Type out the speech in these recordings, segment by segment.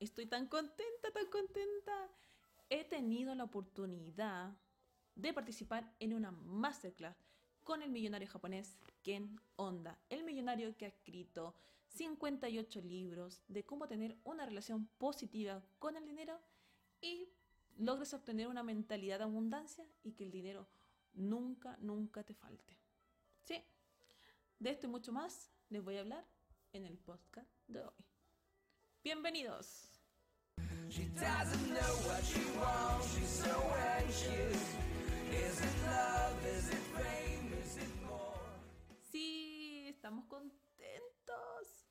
estoy tan contenta, tan contenta. He tenido la oportunidad de participar en una masterclass con el millonario japonés Ken Honda, el millonario que ha escrito 58 libros de cómo tener una relación positiva con el dinero y logres obtener una mentalidad de abundancia y que el dinero nunca, nunca te falte. Sí, de esto y mucho más les voy a hablar en el podcast de hoy. Bienvenidos. Sí, estamos contentos.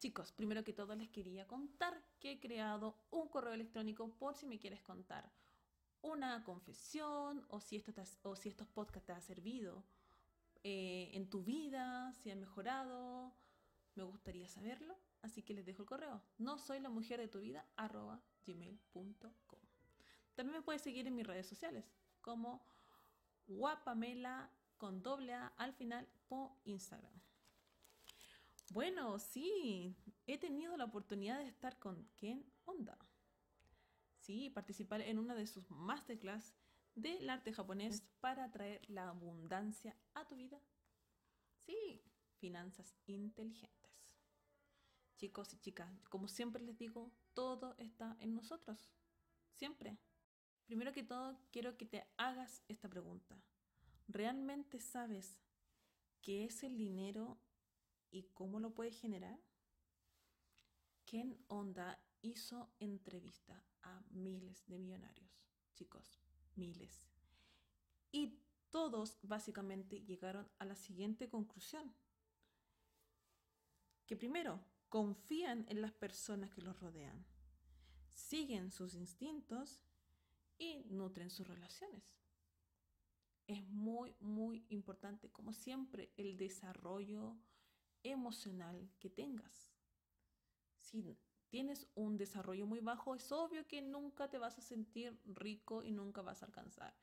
Chicos, primero que todo les quería contar que he creado un correo electrónico por si me quieres contar una confesión o si, esto o si estos podcasts te han servido eh, en tu vida, si han mejorado. Me gustaría saberlo, así que les dejo el correo. No soy la mujer de tu vida, arroba gmail.com. También me puedes seguir en mis redes sociales como guapamela con doble A al final por Instagram. Bueno, sí, he tenido la oportunidad de estar con Ken Onda. Sí, participar en una de sus masterclass del arte japonés para traer la abundancia a tu vida. Sí, finanzas inteligentes. Chicos y chicas, como siempre les digo, todo está en nosotros. Siempre. Primero que todo, quiero que te hagas esta pregunta. ¿Realmente sabes qué es el dinero y cómo lo puedes generar? Ken Onda hizo entrevista a miles de millonarios, chicos, miles. Y todos básicamente llegaron a la siguiente conclusión. Que primero, confían en las personas que los rodean, siguen sus instintos y nutren sus relaciones. Es muy, muy importante, como siempre, el desarrollo emocional que tengas. Si tienes un desarrollo muy bajo, es obvio que nunca te vas a sentir rico y nunca vas a alcanzar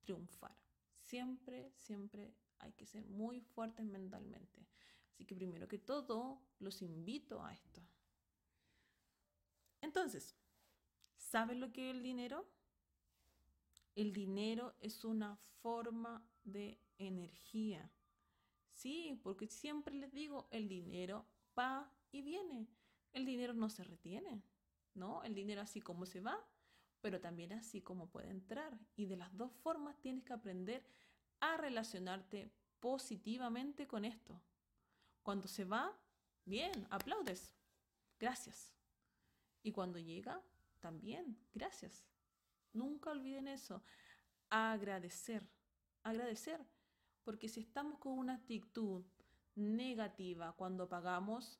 triunfar. Siempre, siempre hay que ser muy fuertes mentalmente. Así que primero que todo, los invito a esto. Entonces, ¿sabes lo que es el dinero? El dinero es una forma de energía. Sí, porque siempre les digo, el dinero va y viene. El dinero no se retiene, ¿no? El dinero así como se va, pero también así como puede entrar. Y de las dos formas tienes que aprender a relacionarte positivamente con esto. Cuando se va, bien, aplaudes. Gracias. Y cuando llega, también, gracias. Nunca olviden eso. Agradecer. Agradecer. Porque si estamos con una actitud negativa cuando pagamos,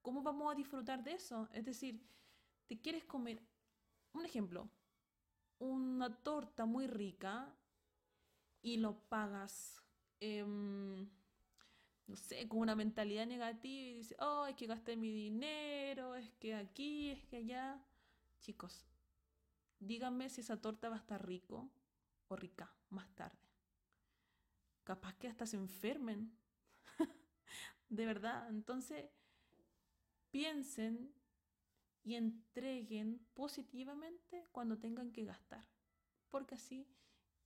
¿cómo vamos a disfrutar de eso? Es decir, te quieres comer, un ejemplo, una torta muy rica y lo pagas, em, no sé, con una mentalidad negativa y dices, oh, es que gasté mi dinero, es que aquí, es que allá. Chicos, díganme si esa torta va a estar rico o rica más tarde. Capaz que hasta se enfermen. de verdad. Entonces, piensen y entreguen positivamente cuando tengan que gastar. Porque así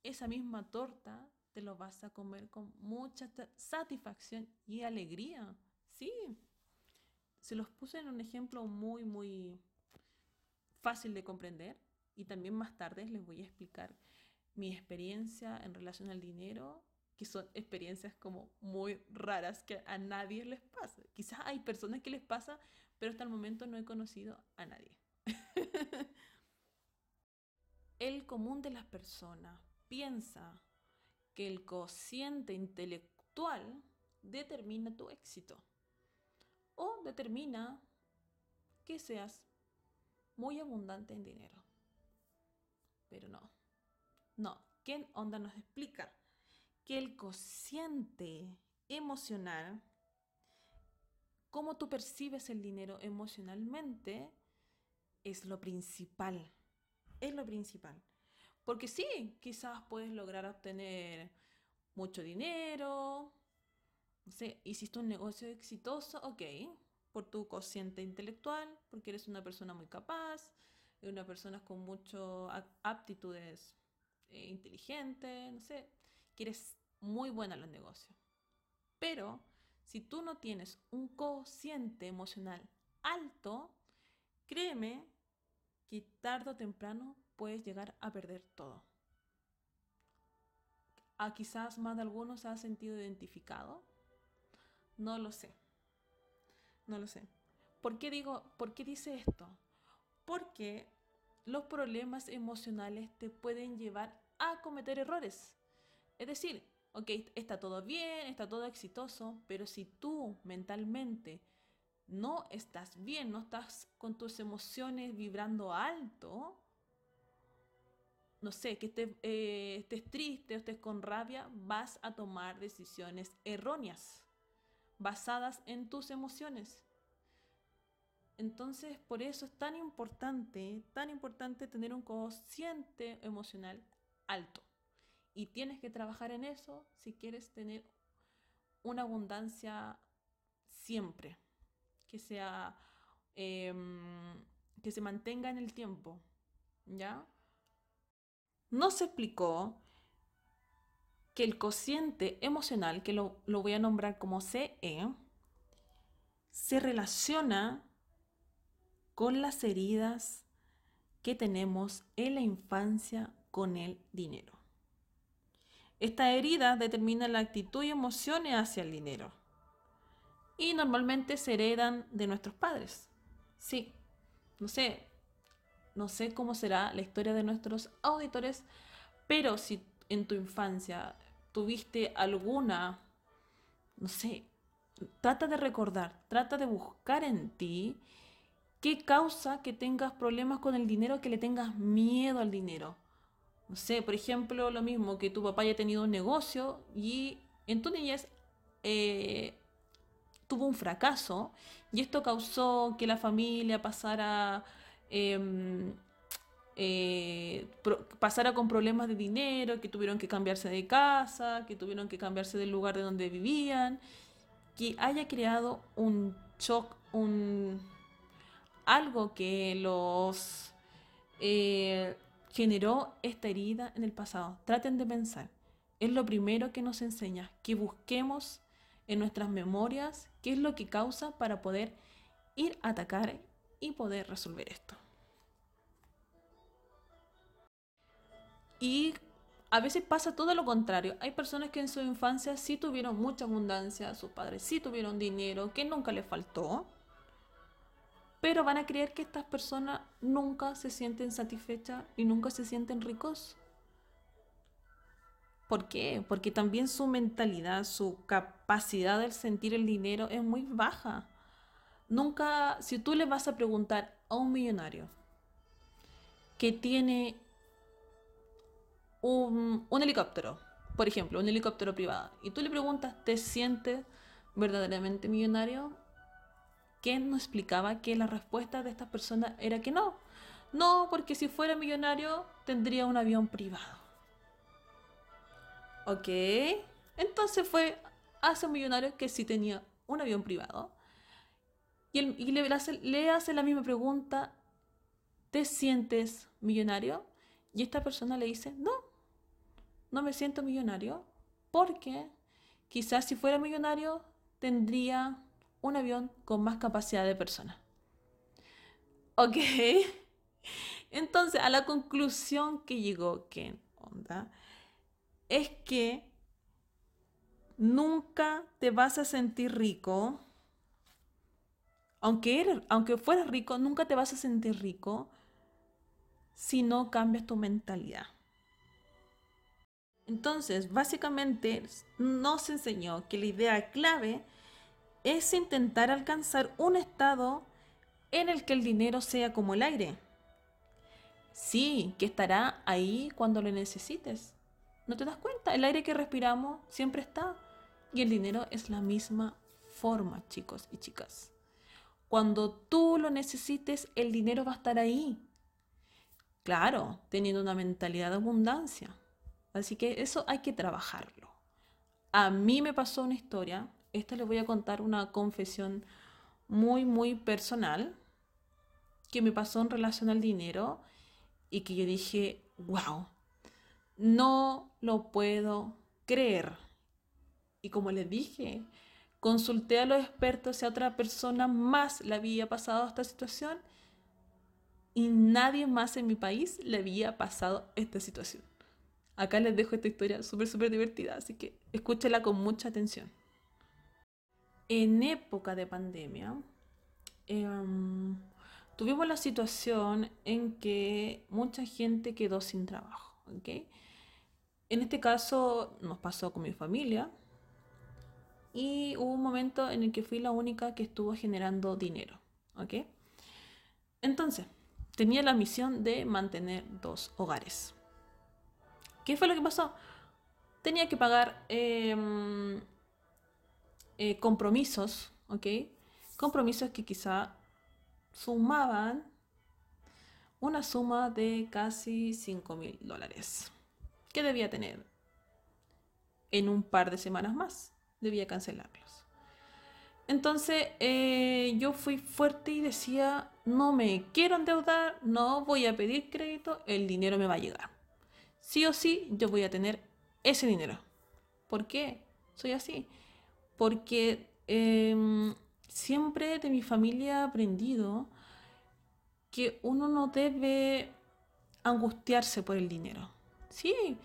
esa misma torta te lo vas a comer con mucha satisfacción y alegría. Sí. Se los puse en un ejemplo muy, muy fácil de comprender y también más tarde les voy a explicar mi experiencia en relación al dinero, que son experiencias como muy raras que a nadie les pasa. Quizás hay personas que les pasa, pero hasta el momento no he conocido a nadie. el común de las personas piensa que el cociente intelectual determina tu éxito o determina que seas muy abundante en dinero. Pero no, no. ¿Quién Onda nos explica que el cociente emocional, cómo tú percibes el dinero emocionalmente, es lo principal. Es lo principal. Porque sí, quizás puedes lograr obtener mucho dinero, no sé, hiciste un negocio exitoso, ok, por tu cociente intelectual, porque eres una persona muy capaz, una persona con muchas aptitudes eh, inteligentes, no sé, que eres muy buena en los negocios. Pero si tú no tienes un cociente emocional alto, créeme que tarde o temprano puedes llegar a perder todo. ¿A ah, quizás más de algunos se ha sentido identificado? No lo sé. No lo sé. ¿Por qué digo, por qué dice esto? Porque los problemas emocionales te pueden llevar a cometer errores. Es decir, ok, está todo bien, está todo exitoso, pero si tú mentalmente no estás bien, no estás con tus emociones vibrando alto, no sé, que estés, eh, estés triste o estés con rabia, vas a tomar decisiones erróneas, basadas en tus emociones. Entonces, por eso es tan importante, tan importante tener un cociente emocional alto. Y tienes que trabajar en eso si quieres tener una abundancia siempre, que sea, em, que se mantenga en el tiempo, ¿ya? No se explicó que el cociente emocional, que lo, lo voy a nombrar como CE, se relaciona con las heridas que tenemos en la infancia con el dinero. Esta herida determina la actitud y emociones hacia el dinero. Y normalmente se heredan de nuestros padres. Sí, no sé, no sé cómo será la historia de nuestros auditores, pero si en tu infancia tuviste alguna, no sé, trata de recordar, trata de buscar en ti ¿Qué causa que tengas problemas con el dinero, que le tengas miedo al dinero? No sé, por ejemplo, lo mismo que tu papá haya tenido un negocio y en tu niñez eh, tuvo un fracaso y esto causó que la familia pasara, em, eh, pasara con problemas de dinero, que tuvieron que cambiarse de casa, que tuvieron que cambiarse del lugar de donde vivían, que haya creado un shock, un algo que los eh, generó esta herida en el pasado. Traten de pensar. Es lo primero que nos enseña, que busquemos en nuestras memorias qué es lo que causa para poder ir a atacar y poder resolver esto. Y a veces pasa todo lo contrario. Hay personas que en su infancia sí tuvieron mucha abundancia, sus padres sí tuvieron dinero, que nunca les faltó pero van a creer que estas personas nunca se sienten satisfechas y nunca se sienten ricos. ¿Por qué? Porque también su mentalidad, su capacidad de sentir el dinero es muy baja. Nunca, si tú le vas a preguntar a un millonario que tiene un, helicóptero, por ejemplo, un helicóptero privado, y tú le preguntas, ¿te sientes verdaderamente millonario? ¿Quién nos explicaba que la respuesta de estas personas era que no. No, porque si fuera millonario tendría un avión privado. Ok. Entonces fue hace un millonario que sí tenía un avión privado. Y, le, hace, le hace la misma pregunta, ¿te sientes millonario? Y esta persona le dice, no, no me siento millonario porque quizás si fuera millonario tendría un avión con más capacidad de personas. Ok. Entonces, a la conclusión que llegó Ken Onda es que nunca te vas a sentir rico. Aunque, eres, aunque fueras rico, nunca te vas a sentir rico si no cambias tu mentalidad. Entonces, básicamente nos enseñó que la idea clave es intentar alcanzar un estado en el que el dinero sea como el aire. Sí, que estará ahí cuando lo necesites. ¿No te das cuenta? El aire que respiramos siempre está. Y el dinero es la misma forma, chicos y chicas. Cuando tú lo necesites, el dinero va a estar ahí. Claro, teniendo una mentalidad de abundancia. Así que eso hay que trabajarlo. A mí me pasó una historia esta les voy a contar una confesión muy, muy personal que me pasó en relación al dinero y que yo dije, wow, no lo puedo creer. Y como les dije, consulté a los expertos si a otra persona más le había pasado esta situación y nadie más en mi país le había pasado esta situación. Acá les dejo esta historia súper, súper divertida, así que escúchela con mucha atención. En época de pandemia, em, tuvimos la situación en que mucha gente quedó sin trabajo. ¿okay? En este caso nos pasó con mi familia y hubo un momento en el que fui la única que estuvo generando dinero. ¿okay? Entonces, tenía la misión de mantener dos hogares. ¿Qué fue lo que pasó? Tenía que pagar em, eh, compromisos, ¿ok? Compromisos que quizá sumaban una suma de casi 5 mil dólares que debía tener en un par de semanas más. Debía cancelarlos. Entonces eh, yo fui fuerte y decía, no me quiero endeudar, no voy a pedir crédito, el dinero me va a llegar. Sí o sí, yo voy a tener ese dinero. ¿Por qué? Soy así. Porque em, siempre de mi familia he aprendido que uno no debe angustiarse por el dinero. Sí,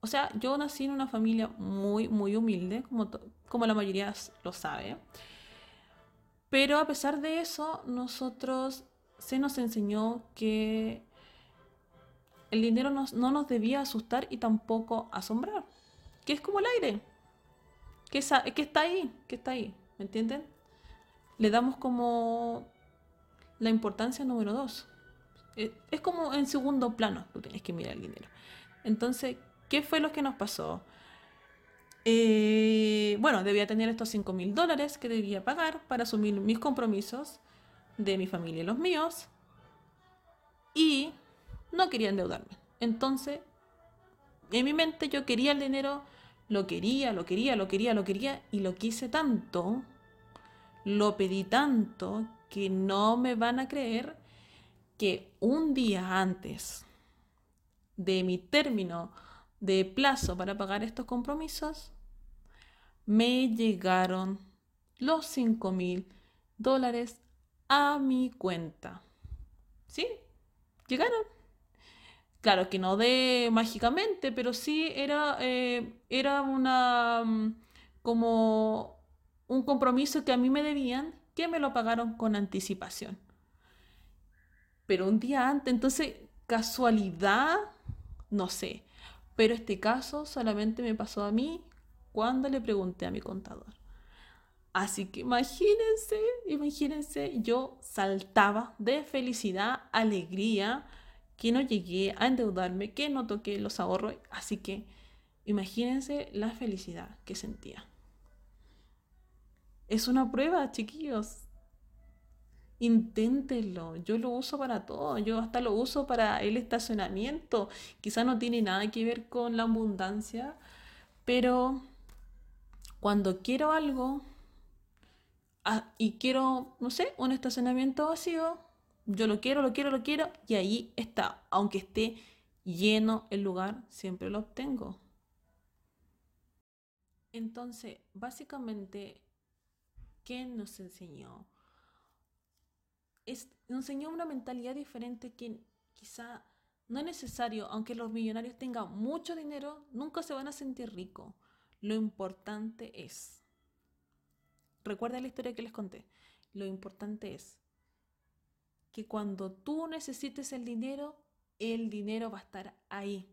o sea, yo nací en una familia muy, muy humilde, como, como la mayoría lo sabe. Pero a pesar de eso, nosotros se nos enseñó que el dinero no nos debía asustar y tampoco asombrar. Que es como el aire. Que, que está ahí, que está ahí. ¿Me entienden? Le damos como la importancia número dos. Eh, es como en segundo plano, tú tienes que mirar el dinero. Entonces, ¿qué fue lo que nos pasó? Eh, bueno, debía tener estos 5 mil dólares que debía pagar para asumir mis compromisos de mi familia y los míos. Y no quería endeudarme. Entonces, en mi mente yo quería el dinero, lo quería, lo quería, lo quería, lo quería, y lo quise tanto, lo pedí tanto, que no me van a creer que un día antes de mi término de plazo para pagar estos compromisos, me llegaron los 5 mil dólares a mi cuenta. ¿Sí? Llegaron. Claro que no de mágicamente, pero sí era, eh, era una mm, como un compromiso que a mí me debían, que me lo pagaron con anticipación. Pero un día antes, entonces, casualidad, no sé. Pero este caso solamente me pasó a mí cuando le pregunté a mi contador. Así que imagínense, imagínense, yo saltaba de felicidad, alegría, que no llegué a endeudarme, que no toqué los ahorros. Así que imagínense la felicidad que sentía. Es una prueba, chiquillos. Inténtenlo. Yo lo uso para todo. Yo hasta lo uso para el estacionamiento. Quizá no tiene nada que ver con la abundancia, pero cuando quiero algo ah, y quiero, no sé, un estacionamiento vacío, yo lo quiero, lo quiero, lo quiero y ahí está. Aunque esté lleno el lugar, siempre lo obtengo. Entonces, básicamente, ¿qué nos enseñó? Nos enseñó una mentalidad diferente que quizá no es necesario, aunque los millonarios tengan mucho dinero, nunca se van a sentir ricos. Lo importante es, recuerda la historia que les conté, lo importante es que cuando tú necesites el dinero, el dinero va a estar ahí,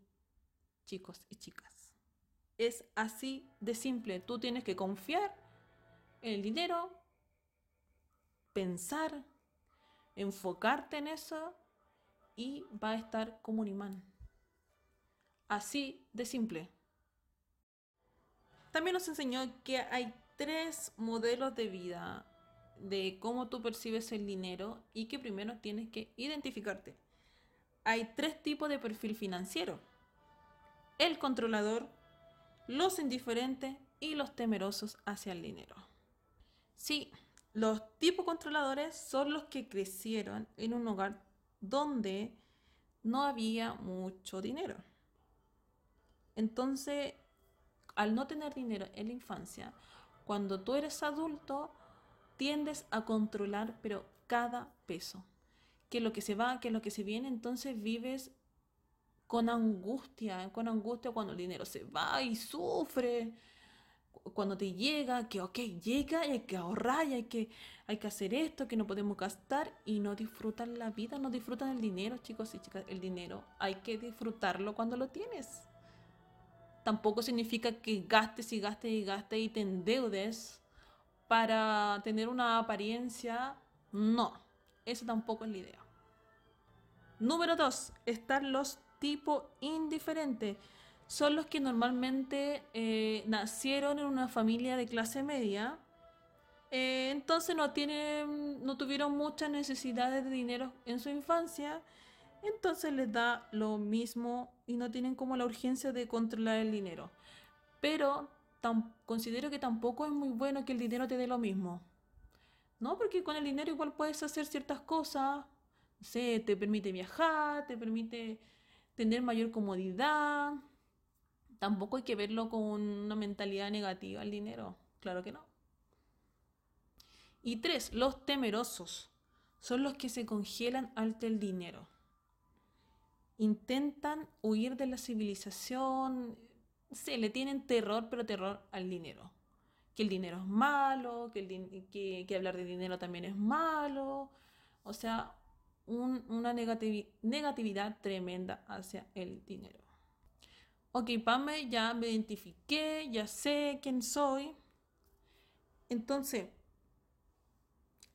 chicos y chicas. Es así de simple. Tú tienes que confiar en el dinero, pensar, enfocarte en eso y va a estar como un imán. Así de simple. También nos enseñó que hay tres modelos de vida de cómo tú percibes el dinero y que primero tienes que identificarte. Hay tres tipos de perfil financiero. El controlador, los indiferentes y los temerosos hacia el dinero. Sí, los tipos controladores son los que crecieron en un hogar donde no había mucho dinero. Entonces, al no tener dinero en la infancia, cuando tú eres adulto, tiendes a controlar, pero cada peso. Que lo que se va, que lo que se viene, entonces vives con angustia, con angustia cuando el dinero se va y sufre. Cuando te llega, que ok, llega y hay que ahorrar y hay que, hay que hacer esto, que no podemos gastar y no disfrutan la vida, no disfrutan el dinero, chicos y chicas. El dinero hay que disfrutarlo cuando lo tienes tampoco significa que gastes y gastes y gastes y te endeudes para tener una apariencia. No, eso tampoco es la idea. Número dos, están los tipos indiferentes. Son los que normalmente eh, nacieron en una familia de clase media. Eh, entonces no, tienen, no tuvieron muchas necesidades de dinero en su infancia entonces les da lo mismo y no tienen como la urgencia de controlar el dinero. Pero considero que tampoco es muy bueno que el dinero te dé lo mismo. ¿No? Porque con el dinero igual puedes hacer ciertas cosas. No sé, te permite viajar, te permite tener mayor comodidad. Tampoco hay que verlo con una mentalidad negativa el dinero. Claro que no. Y tres, los temerosos son los que se congelan ante el dinero intentan huir de la civilización, se le tienen terror, pero terror al dinero. Que el dinero es malo, que, que, hablar de dinero también es malo. O sea, una negatividad tremenda hacia el dinero. Ok, Pame, ya me identifiqué, ya sé quién soy. Entonces,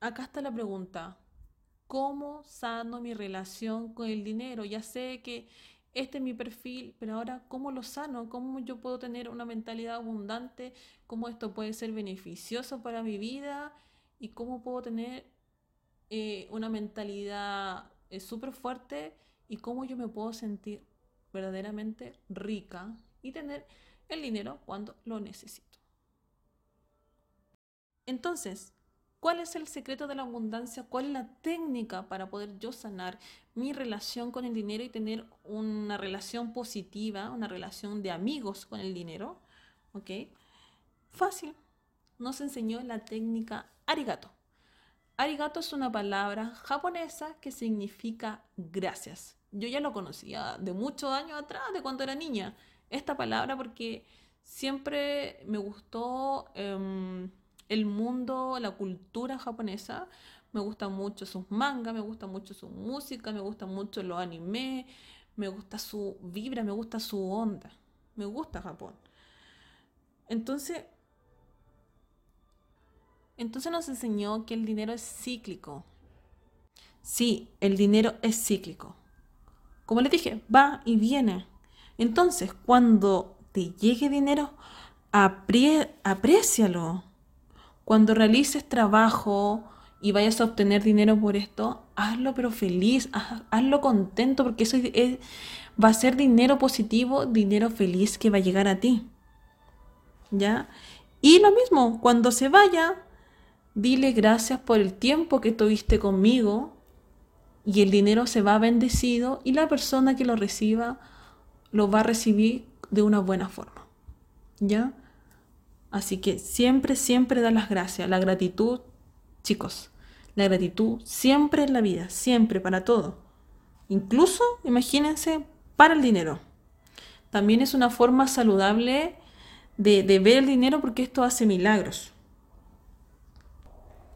acá está la pregunta cómo sano mi relación con el dinero. Ya sé que este es mi perfil, pero ahora cómo lo sano, cómo yo puedo tener una mentalidad abundante, cómo esto puede ser beneficioso para mi vida y cómo puedo tener eh, una mentalidad eh, súper fuerte y cómo yo me puedo sentir verdaderamente rica y tener el dinero cuando lo necesito. Entonces, ¿Cuál es el secreto de la abundancia? ¿Cuál es la técnica para poder yo sanar mi relación con el dinero y tener una relación positiva, una relación de amigos con el dinero? ¿Ok? Fácil. Nos enseñó la técnica arigato. Arigato es una palabra japonesa que significa gracias. Yo ya lo conocía de muchos años atrás, de cuando era niña, esta palabra porque siempre me gustó... Em, el mundo, la cultura japonesa. Me gusta mucho sus mangas, me gusta mucho su música, me gusta mucho los anime, me gusta su vibra, me gusta su onda. Me gusta Japón. Entonces, entonces nos enseñó que el dinero es cíclico. Sí, el dinero es cíclico. Como les dije, va y viene. Entonces, cuando te llegue dinero, apre aprécialo. Cuando realices trabajo y vayas a obtener dinero por esto, hazlo pero feliz, hazlo contento porque eso va a ser dinero positivo, dinero feliz que va a llegar a ti. ¿Ya? Y lo mismo, cuando se vaya, dile gracias por el tiempo que tuviste conmigo y el dinero se va bendecido y la persona que lo reciba lo va a recibir de una buena forma. ¿Ya? Así que siempre, siempre da las gracias. La gratitud, chicos, la gratitud siempre en la vida, siempre, para todo. Incluso, imagínense, para el dinero. También es una forma saludable de, de ver el dinero porque esto hace milagros.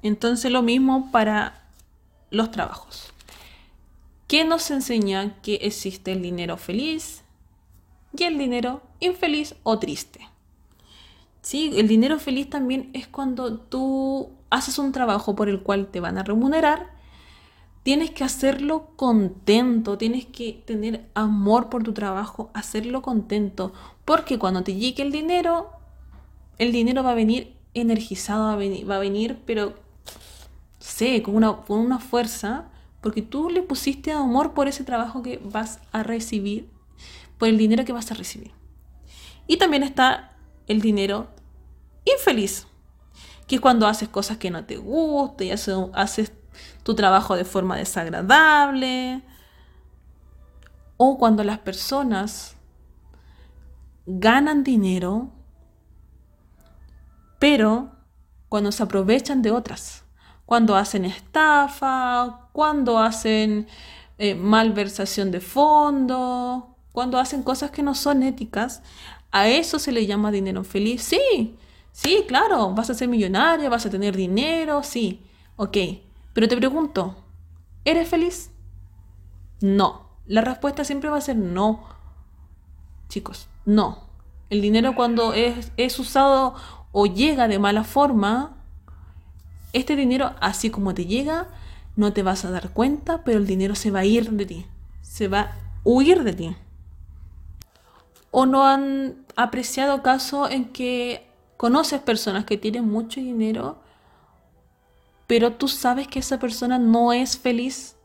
Entonces lo mismo para los trabajos. ¿Qué nos enseña que existe el dinero feliz y el dinero infeliz o triste? Sí, el dinero feliz también es cuando tú haces un trabajo por el cual te van a remunerar, tienes que hacerlo contento, tienes que tener amor por tu trabajo, hacerlo contento, porque cuando te llegue el dinero, el dinero va a venir energizado, va a venir, va a venir pero sé, con una, con una fuerza, porque tú le pusiste amor por ese trabajo que vas a recibir, por el dinero que vas a recibir. Y también está el dinero infeliz, que es cuando haces cosas que no te gustan y haces, tu trabajo de forma desagradable, o cuando las personas ganan dinero, pero cuando se aprovechan de otras, cuando hacen estafa, cuando hacen eh, malversación de fondos, cuando hacen cosas que no son éticas, a eso se le llama dinero feliz. Sí, sí, claro, vas a ser millonaria, vas a tener dinero, sí, ok. Pero te pregunto, ¿eres feliz? No. La respuesta siempre va a ser no. Chicos, no. El dinero cuando es, es usado o llega de mala forma, este dinero, así como te llega, no te vas a dar cuenta, pero el dinero se va a ir de ti. Se va a huir de ti. ¿O no han apreciado casos en que conoces personas que tienen mucho dinero, pero tú sabes que esa persona no es feliz,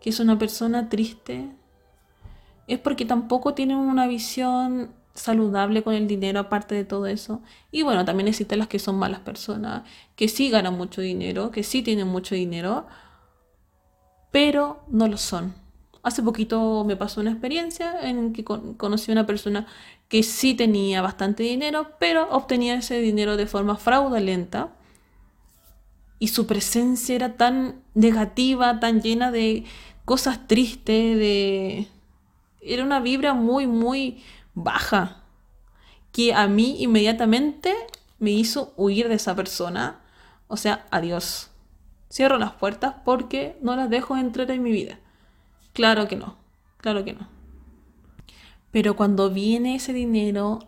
que es una persona triste? Es porque tampoco tienen una visión saludable con el dinero aparte de todo eso. Y bueno, también existen las que son malas personas, que sí ganan mucho dinero, que sí tienen mucho dinero, pero no lo son. Hace poquito me pasó una experiencia en que conocí a una persona que sí tenía bastante dinero, pero obtenía ese dinero de forma fraudulenta. Y su presencia era tan negativa, tan llena de cosas tristes, de... Era una vibra muy, muy baja, que a mí inmediatamente me hizo huir de esa persona. O sea, adiós. Cierro las puertas porque no las dejo entrar en mi vida. Claro que no, claro que no. Pero cuando viene ese dinero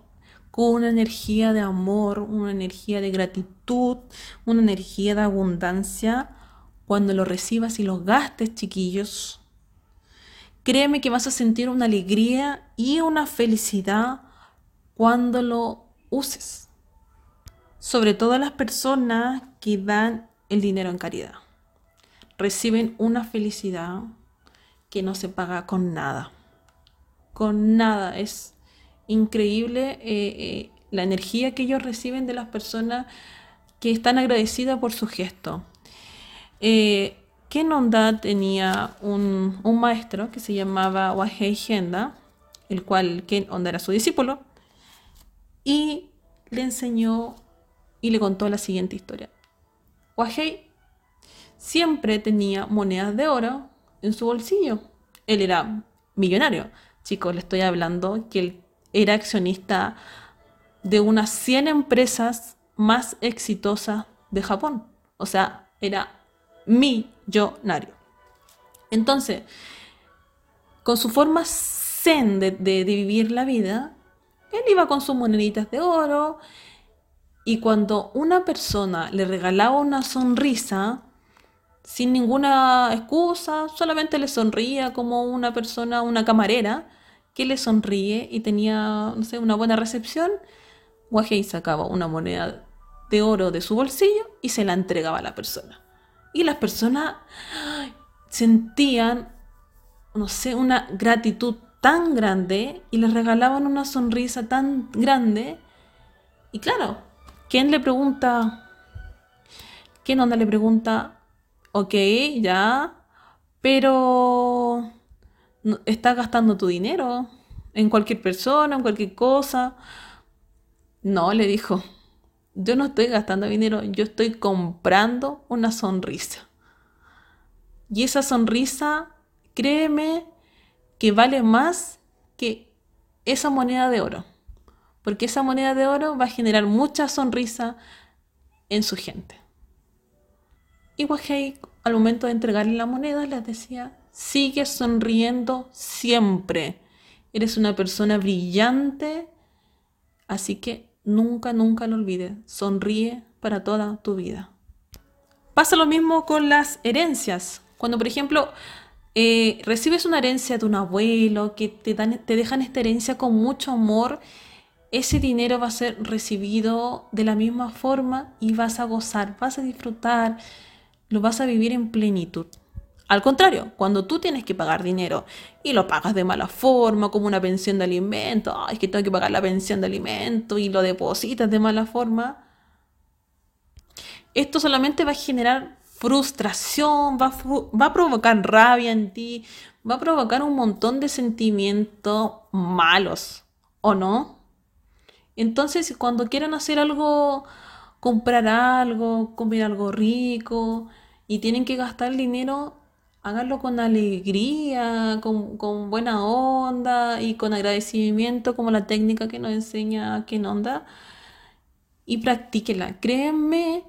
con una energía de amor, una energía de gratitud, una energía de abundancia, cuando lo recibas y lo gastes, chiquillos, créeme que vas a sentir una alegría y una felicidad cuando lo uses. Sobre todo las personas que dan el dinero en caridad. Reciben una felicidad que no se paga con nada. Con nada. Es increíble eh, eh, la energía que ellos reciben de las personas que están agradecidas por su gesto. Eh, Ken Onda tenía un, maestro que se llamaba Wahei Genda, el cual Ken Onda era su discípulo, y le enseñó y le contó la siguiente historia. Wahei siempre tenía monedas de oro en su bolsillo. Él era millonario. Chicos, le estoy hablando que él era accionista de unas 100 empresas más exitosas de Japón. O sea, era millonario. Entonces, con su forma zen de, de, vivir la vida, él iba con sus moneditas de oro y cuando una persona le regalaba una sonrisa, sin ninguna excusa, solamente le sonría como una persona, una camarera, que le sonríe y tenía, no sé, una buena recepción, Wahei sacaba una moneda de oro de su bolsillo y se la entregaba a la persona. Y las personas sentían, no sé, una gratitud tan grande y le regalaban una sonrisa tan grande. Y claro, ¿quién le pregunta? ¿Quién onda le pregunta? ok, ya, pero estás gastando tu dinero en cualquier persona, en cualquier cosa. No, le dijo, yo no estoy gastando dinero, yo estoy comprando una sonrisa. Y esa sonrisa, créeme que vale más que esa moneda de oro. Porque esa moneda de oro va a generar mucha sonrisa en su gente. Y Wahei, al momento de entregarle la moneda, les decía, sigue sonriendo siempre. Eres una persona brillante, así que nunca, nunca lo olvides. Sonríe para toda tu vida. Pasa lo mismo con las herencias. Cuando, por ejemplo, eh, recibes una herencia de un abuelo, que te, dan, te dejan esta herencia con mucho amor, ese dinero va a ser recibido de la misma forma y vas a gozar, vas a disfrutar, lo vas a vivir en plenitud. Al contrario, cuando tú tienes que pagar dinero y lo pagas de mala forma, como una pensión de alimento, ay, es que tengo que pagar la pensión de alimento y lo depositas de mala forma, esto solamente va a generar frustración, va va a provocar rabia en ti, va a provocar un montón de sentimientos malos, ¿o no? Entonces, cuando quieran hacer algo, comprar algo, comer algo rico y tienen que gastar dinero, háganlo con alegría, con, buena onda y con agradecimiento, como la técnica que nos enseña Ken Onda, y practíquela. Créanme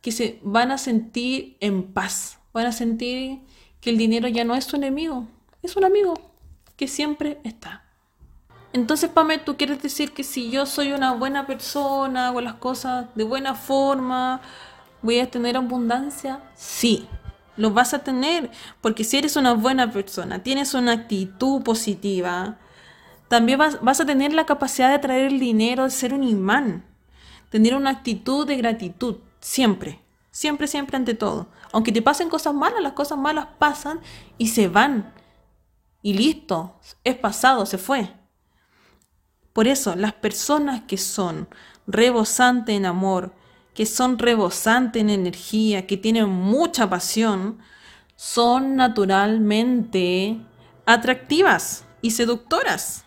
que se van a sentir en paz, van a sentir que el dinero ya no es su enemigo, es un amigo que siempre está. Entonces, Pame, tú quieres decir que si yo soy una buena persona, hago las cosas de buena forma, voy a tener abundancia? Sí, lo vas a tener, porque si eres una buena persona, tienes una actitud positiva, también vas, vas a tener la capacidad de atraer el dinero, de ser un imán, tener una actitud de gratitud, siempre, siempre, siempre ante todo. Aunque te pasen cosas malas, las cosas malas pasan y se van. Y listo, es pasado, se fue. Por eso, las personas que son rebosantes en amor, que son rebosantes en energía, que tienen mucha pasión, son naturalmente atractivas y seductoras.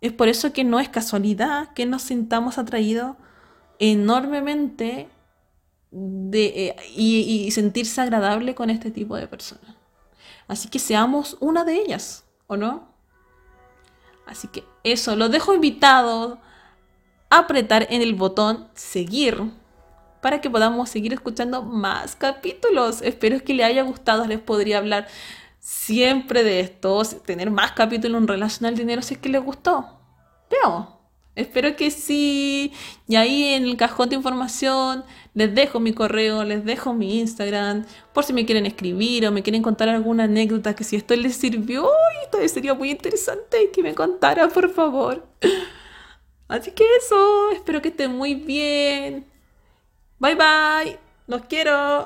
Es por eso que no es casualidad que nos sintamos atraídos enormemente de, eh, y, sentirse agradable con este tipo de personas. Así que seamos una de ellas, ¿o no? Así que eso, los dejo invitados apretar en el botón seguir para que podamos seguir escuchando más capítulos. Espero que les haya gustado, les podría hablar siempre de esto, tener más capítulos en relación al dinero si es que les gustó. Veo. Espero que sí. Y ahí en el cajón de información les dejo mi correo, les dejo mi Instagram, por si me quieren escribir o me quieren contar alguna anécdota que si esto les sirvió, esto sería muy interesante que me contara, por favor. Así que eso, espero que estén muy bien. Bye bye, los quiero.